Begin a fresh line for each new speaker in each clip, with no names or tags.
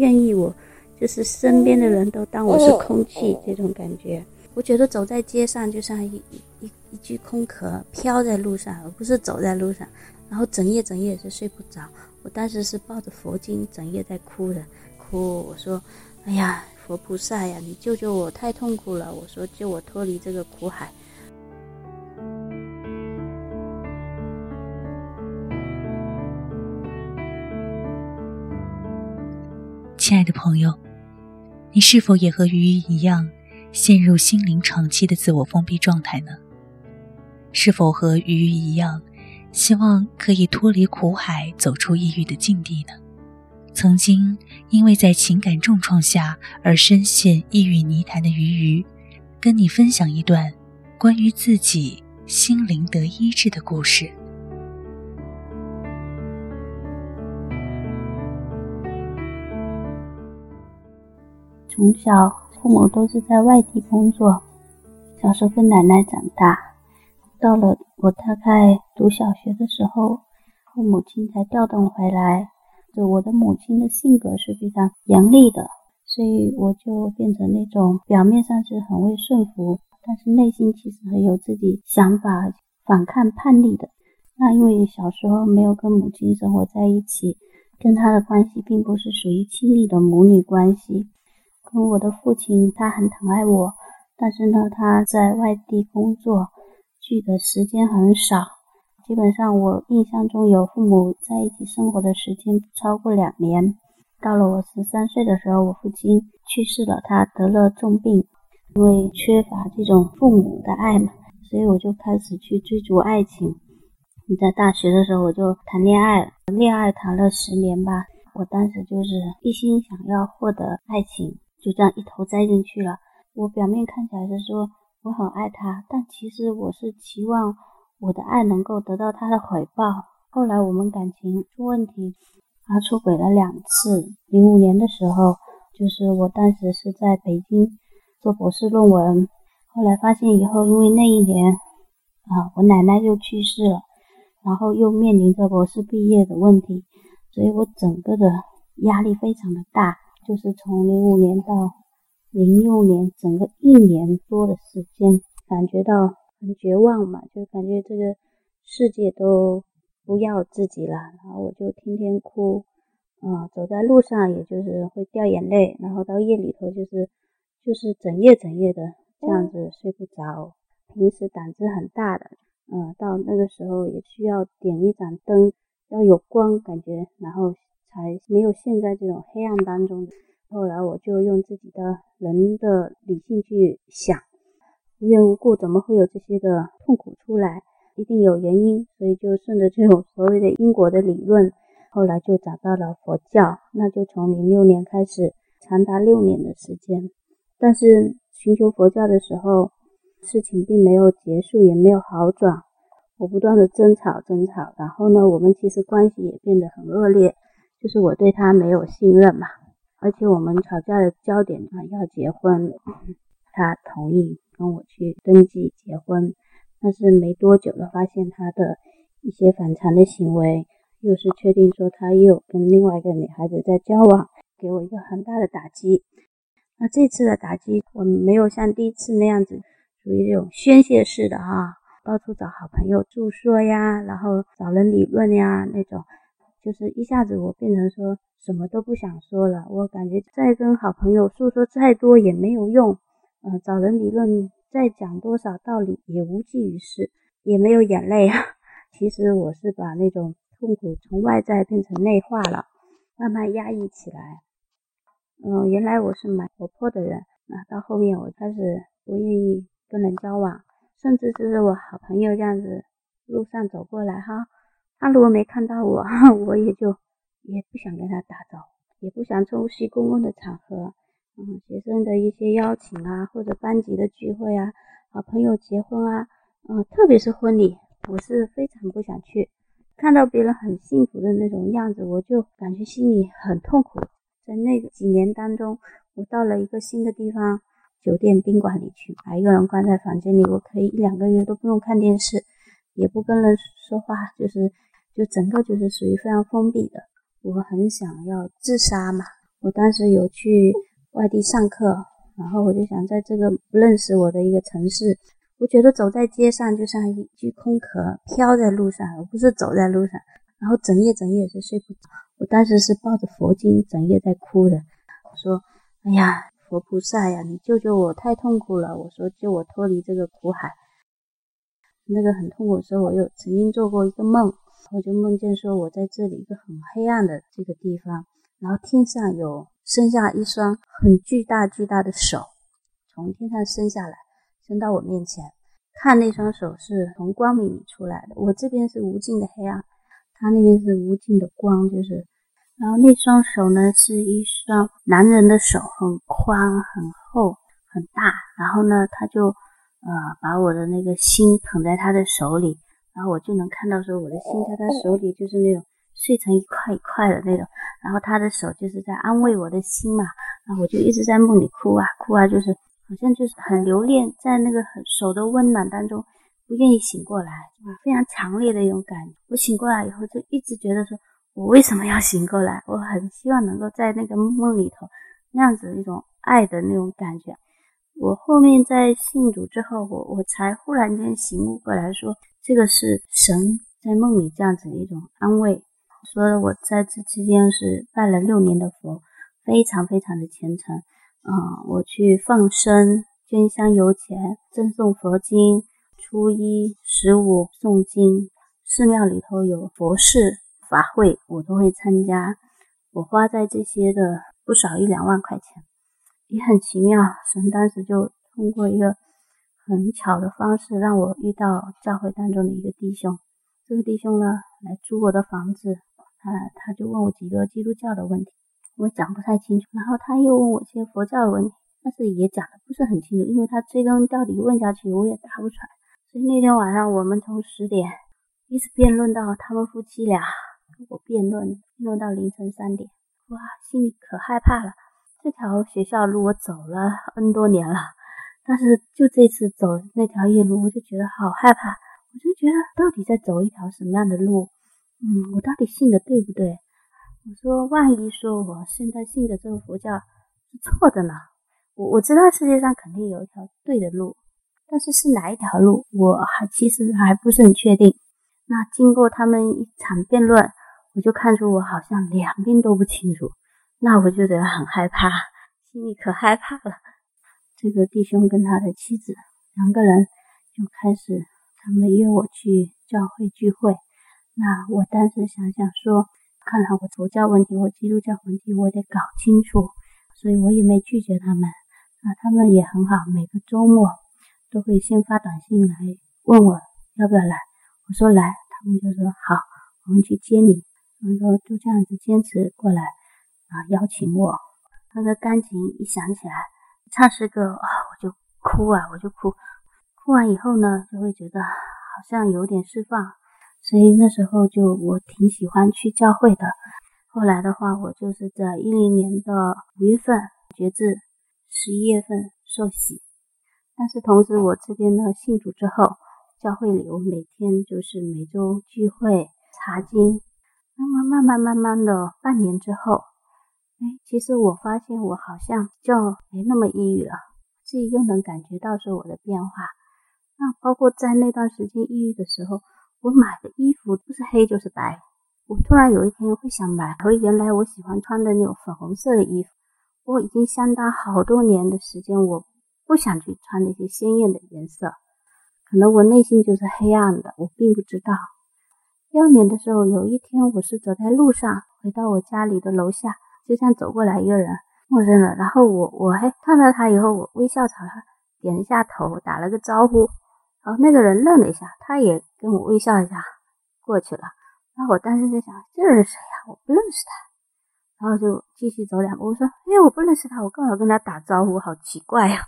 愿意我，就是身边的人都当我是空气这种感觉。我觉得走在街上就像一一一具空壳飘在路上，而不是走在路上。然后整夜整夜是睡不着。我当时是抱着佛经，整夜在哭的，哭。我说：“哎呀，佛菩萨呀，你救救我，太痛苦了。”我说：“救我脱离这个苦海。”
亲爱的朋友，你是否也和鱼鱼一样，陷入心灵长期的自我封闭状态呢？是否和鱼鱼一样？希望可以脱离苦海，走出抑郁的境地呢？曾经因为在情感重创下而深陷抑郁泥潭的鱼鱼，跟你分享一段关于自己心灵得医治的故事。
从小父母都是在外地工作，小时候跟奶奶长大。到了我大概读小学的时候，我母亲才调动回来。就我的母亲的性格是非常严厉的，所以我就变成那种表面上是很会顺服，但是内心其实很有自己想法、反抗叛逆的。那因为小时候没有跟母亲生活在一起，跟她的关系并不是属于亲密的母女关系。跟我的父亲，他很疼爱我，但是呢，他在外地工作。聚的时间很少，基本上我印象中有父母在一起生活的时间不超过两年。到了我十三岁的时候，我父亲去世了，他得了重病，因为缺乏这种父母的爱嘛，所以我就开始去追逐爱情。在大学的时候我就谈恋爱，恋爱谈了十年吧，我当时就是一心想要获得爱情，就这样一头栽进去了。我表面看起来是说。我很爱他，但其实我是期望我的爱能够得到他的回报。后来我们感情出问题，他出轨了两次。零五年的时候，就是我当时是在北京做博士论文，后来发现以后，因为那一年啊，我奶奶又去世了，然后又面临着博士毕业的问题，所以我整个的压力非常的大，就是从零五年到。零六年，整个一年多的时间，感觉到很绝望嘛，就感觉这个世界都不要自己了，然后我就天天哭，啊，走在路上也就是会掉眼泪，然后到夜里头就是就是整夜整夜的这样子睡不着。平时胆子很大的，嗯，到那个时候也需要点一盏灯，要有光感觉，然后才没有现在这种黑暗当中。后来我就用自己的人的理性去想，无缘无故怎么会有这些的痛苦出来？一定有原因，所以就顺着这种所谓的因果的理论，后来就找到了佛教。那就从零六年开始，长达六年的时间。但是寻求佛教的时候，事情并没有结束，也没有好转。我不断的争吵争吵，然后呢，我们其实关系也变得很恶劣，就是我对他没有信任嘛。而且我们吵架的焦点啊，要结婚，他同意跟我去登记结婚，但是没多久呢，发现他的一些反常的行为，又是确定说他又跟另外一个女孩子在交往，给我一个很大的打击。那这次的打击，我没有像第一次那样子，属于这种宣泄式的哈，到处找好朋友诉说呀，然后找人理论呀那种，就是一下子我变成说。什么都不想说了，我感觉再跟好朋友诉说再多也没有用，嗯，找人理论再讲多少道理也无济于事，也没有眼泪啊。其实我是把那种痛苦从外在变成内化了，慢慢压抑起来。嗯，原来我是蛮活泼的人，那到后面我开始不愿意跟人交往，甚至就是我好朋友这样子路上走过来哈，他如果没看到我，我也就。也不想跟他打招呼，也不想出席公共的场合，嗯，学生的一些邀请啊，或者班级的聚会啊，好朋友结婚啊，嗯，特别是婚礼，我是非常不想去。看到别人很幸福的那种样子，我就感觉心里很痛苦。在那几年当中，我到了一个新的地方，酒店宾馆里去，把一个人关在房间里，我可以一两个月都不用看电视，也不跟人说话，就是就整个就是属于非常封闭的。我很想要自杀嘛，我当时有去外地上课，然后我就想在这个不认识我的一个城市，我觉得走在街上就像一具空壳飘在路上，而不是走在路上。然后整夜整夜是睡不着，我当时是抱着佛经整夜在哭的。我说：“哎呀，佛菩萨呀，你救救我，太痛苦了！”我说：“救我脱离这个苦海。”那个很痛苦的时候，我又曾经做过一个梦，我就梦见说我在这里一个很黑暗的这个地方。然后天上有伸下一双很巨大巨大的手，从天上伸下来，伸到我面前。看那双手是从光明里出来的，我这边是无尽的黑暗，他那边是无尽的光，就是。然后那双手呢，是一双男人的手，很宽、很厚、很大。然后呢，他就呃把我的那个心捧在他的手里，然后我就能看到说我的心在他手里就是那种。碎成一块一块的那种，然后他的手就是在安慰我的心嘛，然后我就一直在梦里哭啊哭啊，就是好像就是很留恋在那个很手的温暖当中，不愿意醒过来，非常强烈的一种感觉。我醒过来以后就一直觉得说，我为什么要醒过来？我很希望能够在那个梦里头那样子一种爱的那种感觉。我后面在信主之后，我我才忽然间醒悟过来说，这个是神在梦里这样子一种安慰。说我在这期间是拜了六年的佛，非常非常的虔诚。嗯，我去放生、捐香油钱、赠送佛经，初一、十五诵经，寺庙里头有佛事法会，我都会参加。我花在这些的不少一两万块钱，也很奇妙。神当时就通过一个很巧的方式，让我遇到教会当中的一个弟兄。这个弟兄呢，来租我的房子。他他就问我几个基督教的问题，我讲不太清楚。然后他又问我一些佛教的问题，但是也讲的不是很清楚，因为他追根到底问下去，我也答不出来。所以那天晚上我们从十点一直辩论到他们夫妻俩跟我辩论，辩论到凌晨三点，哇，心里可害怕了。这条学校路我走了 N 多年了，但是就这次走那条夜路，我就觉得好害怕。我就觉得到底在走一条什么样的路？嗯，我到底信的对不对？我说，万一说我现在信的这个佛教是错的呢？我我知道世界上肯定有一条对的路，但是是哪一条路，我还其实还不是很确定。那经过他们一场辩论，我就看出我好像两边都不清楚，那我就觉得很害怕，心里可害怕了。这个弟兄跟他的妻子两个人就开始，他们约我去教会聚会。那我当时想想说，看来我佛教问题我基督教问题我得搞清楚，所以我也没拒绝他们。那他们也很好，每个周末都会先发短信来问我要不要来。我说来，他们就说好，我们去接你。他们说就这样子坚持过来啊，邀请我。那个钢琴一响起来，唱诗歌啊，我就哭啊，我就哭。哭完以后呢，就会觉得好像有点释放。所以那时候就我挺喜欢去教会的。后来的话，我就是在一零年的五月份觉志，十一月份受洗。但是同时，我这边呢信主之后，教会里我每天就是每周聚会查经。那么慢慢慢慢的半年之后，哎，其实我发现我好像就没那么抑郁了，自己又能感觉到说我的变化。那包括在那段时间抑郁的时候。我买的衣服不是黑就是白。我突然有一天会想买回原来我喜欢穿的那种粉红色的衣服。我已经相当好多年的时间，我不想去穿那些鲜艳的颜色。可能我内心就是黑暗的，我并不知道。第二年的时候，有一天我是走在路上，回到我家里的楼下，就像走过来一个人，陌生人。然后我我还看到他以后，我微笑朝他点了一下头，打了个招呼。然后那个人愣了一下，他也跟我微笑一下，过去了。然后我当时在想，这人谁呀？我不认识他。然后就继续走两步，我说：“哎，我不认识他，我干嘛跟他打招呼？好奇怪呀！”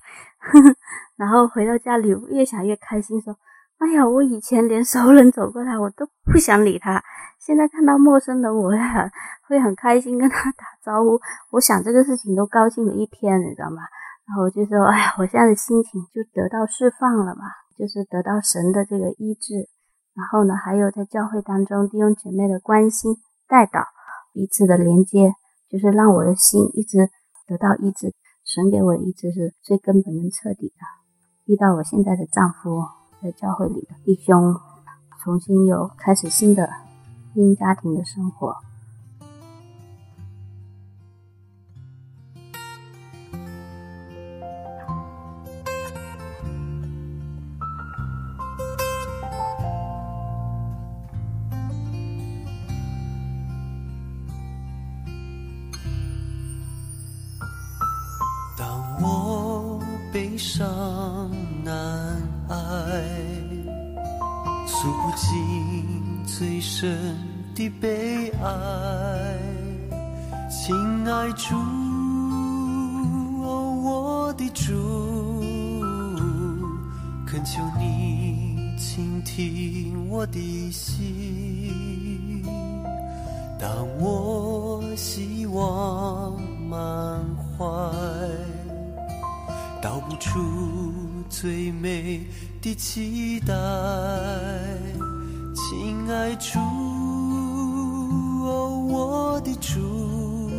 然后回到家里，越想越开心，说：“哎呀，我以前连熟人走过来，我都不想理他。现在看到陌生人，我会很会很开心跟他打招呼。我想这个事情都高兴了一天，你知道吗？然后我就说：哎呀，我现在的心情就得到释放了嘛。”就是得到神的这个医治，然后呢，还有在教会当中弟兄姐妹的关心带导，彼此的连接，就是让我的心一直得到医治。神给我的医治是最根本、最彻底的。遇到我现在的丈夫，在教会里的弟兄，重新又开始新的婚姻家庭的生活。
当我悲伤难爱，诉不尽最深的悲哀。亲爱主，我的主，恳求你倾听我的心。当我希望满怀。道不出最美的期待，亲爱主，我的主，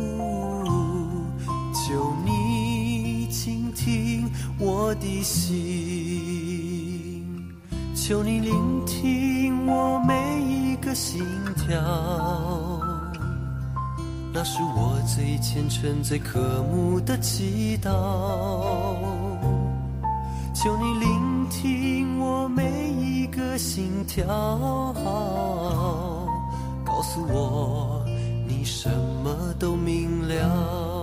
求你倾听我的心，求你聆听我每一个心跳。那是我最虔诚、最渴慕的祈祷。求你聆听我每一个心跳，告诉我你什么都明了。